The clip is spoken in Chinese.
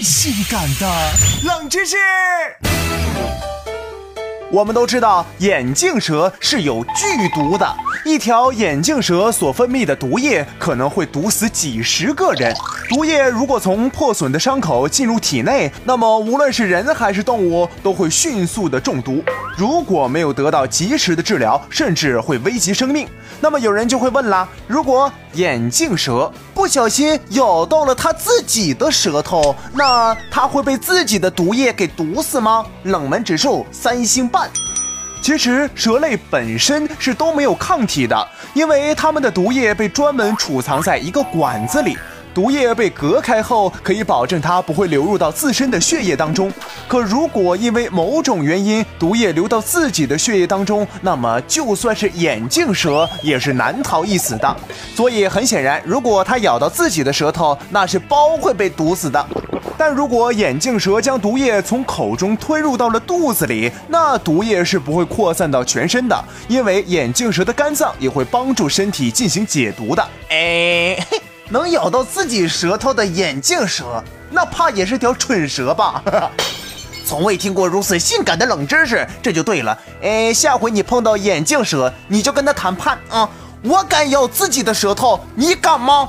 性感的冷知识。我们都知道，眼镜蛇是有剧毒的。一条眼镜蛇所分泌的毒液可能会毒死几十个人。毒液如果从破损的伤口进入体内，那么无论是人还是动物都会迅速的中毒。如果没有得到及时的治疗，甚至会危及生命。那么有人就会问啦：如果眼镜蛇不小心咬到了它自己的舌头，那它会被自己的毒液给毒死吗？冷门指数三星半。其实蛇类本身是都没有抗体的，因为它们的毒液被专门储藏在一个管子里。毒液被隔开后，可以保证它不会流入到自身的血液当中。可如果因为某种原因，毒液流到自己的血液当中，那么就算是眼镜蛇也是难逃一死的。所以很显然，如果它咬到自己的舌头，那是包会被毒死的。但如果眼镜蛇将毒液从口中吞入到了肚子里，那毒液是不会扩散到全身的，因为眼镜蛇的肝脏也会帮助身体进行解毒的。哎。能咬到自己舌头的眼镜蛇，那怕也是条蠢蛇吧？从未听过如此性感的冷知识，这就对了。哎，下回你碰到眼镜蛇，你就跟他谈判啊！我敢咬自己的舌头，你敢吗？